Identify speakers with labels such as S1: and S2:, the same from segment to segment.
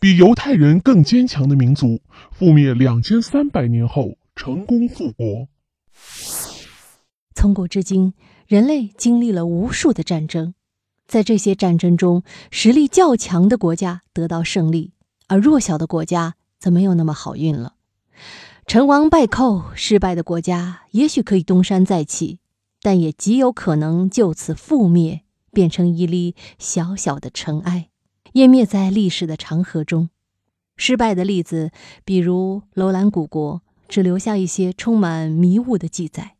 S1: 比犹太人更坚强的民族，覆灭两千三百年后成功复国。
S2: 从古至今，人类经历了无数的战争，在这些战争中，实力较强的国家得到胜利，而弱小的国家则没有那么好运了。成王败寇，失败的国家也许可以东山再起，但也极有可能就此覆灭，变成一粒小小的尘埃，湮灭在历史的长河中。失败的例子，比如楼兰古国，只留下一些充满迷雾的记载。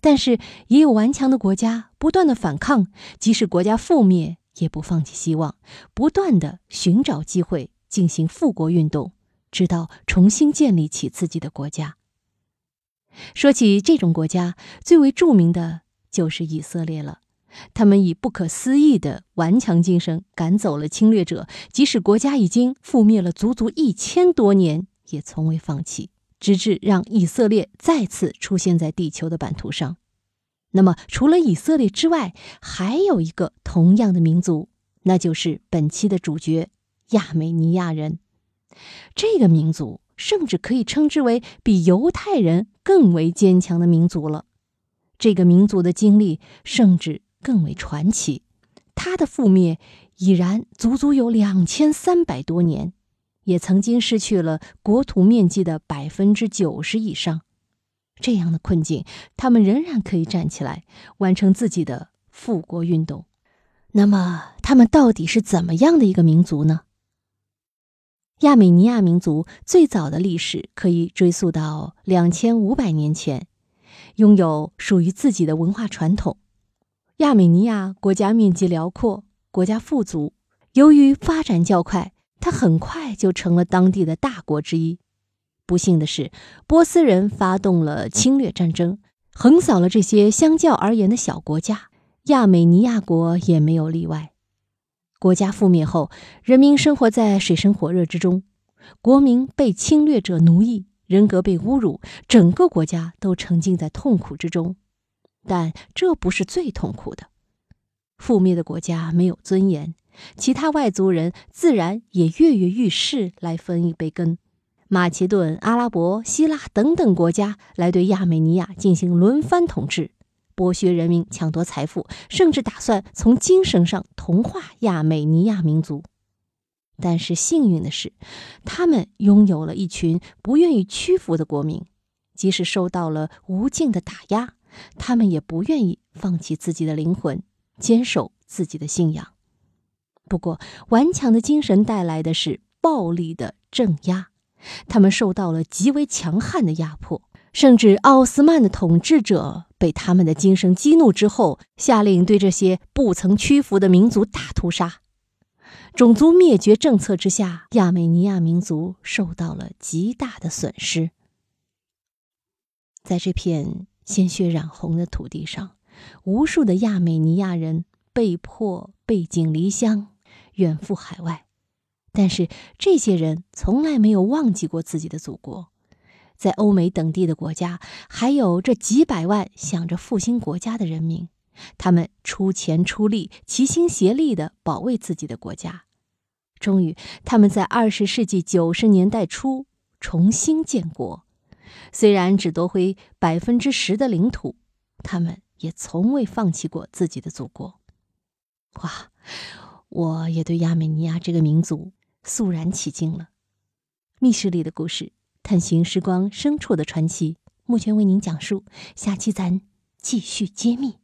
S2: 但是也有顽强的国家不断的反抗，即使国家覆灭，也不放弃希望，不断的寻找机会进行复国运动，直到重新建立起自己的国家。说起这种国家，最为著名的就是以色列了。他们以不可思议的顽强精神赶走了侵略者，即使国家已经覆灭了足足一千多年，也从未放弃。直至让以色列再次出现在地球的版图上。那么，除了以色列之外，还有一个同样的民族，那就是本期的主角——亚美尼亚人。这个民族甚至可以称之为比犹太人更为坚强的民族了。这个民族的经历甚至更为传奇，它的覆灭已然足足有两千三百多年。也曾经失去了国土面积的百分之九十以上，这样的困境，他们仍然可以站起来，完成自己的复国运动。那么，他们到底是怎么样的一个民族呢？亚美尼亚民族最早的历史可以追溯到两千五百年前，拥有属于自己的文化传统。亚美尼亚国家面积辽阔，国家富足，由于发展较快。它很快就成了当地的大国之一。不幸的是，波斯人发动了侵略战争，横扫了这些相较而言的小国家。亚美尼亚国也没有例外。国家覆灭后，人民生活在水深火热之中，国民被侵略者奴役，人格被侮辱，整个国家都沉浸在痛苦之中。但这不是最痛苦的，覆灭的国家没有尊严。其他外族人自然也跃跃欲试，来分一杯羹。马其顿、阿拉伯、希腊等等国家来对亚美尼亚进行轮番统治，剥削人民，抢夺财富，甚至打算从精神上同化亚美尼亚民族。但是幸运的是，他们拥有了一群不愿意屈服的国民，即使受到了无尽的打压，他们也不愿意放弃自己的灵魂，坚守自己的信仰。不过，顽强的精神带来的是暴力的镇压，他们受到了极为强悍的压迫，甚至奥斯曼的统治者被他们的精神激怒之后，下令对这些不曾屈服的民族大屠杀。种族灭绝政策之下，亚美尼亚民族受到了极大的损失。在这片鲜血染红的土地上，无数的亚美尼亚人被迫背井离乡。远赴海外，但是这些人从来没有忘记过自己的祖国。在欧美等地的国家，还有这几百万想着复兴国家的人民，他们出钱出力，齐心协力地保卫自己的国家。终于，他们在二十世纪九十年代初重新建国。虽然只夺回百分之十的领土，他们也从未放弃过自己的祖国。哇！我也对亚美尼亚这个民族肃然起敬了。密室里的故事，探寻时光深处的传奇，目前为您讲述。下期咱继续揭秘。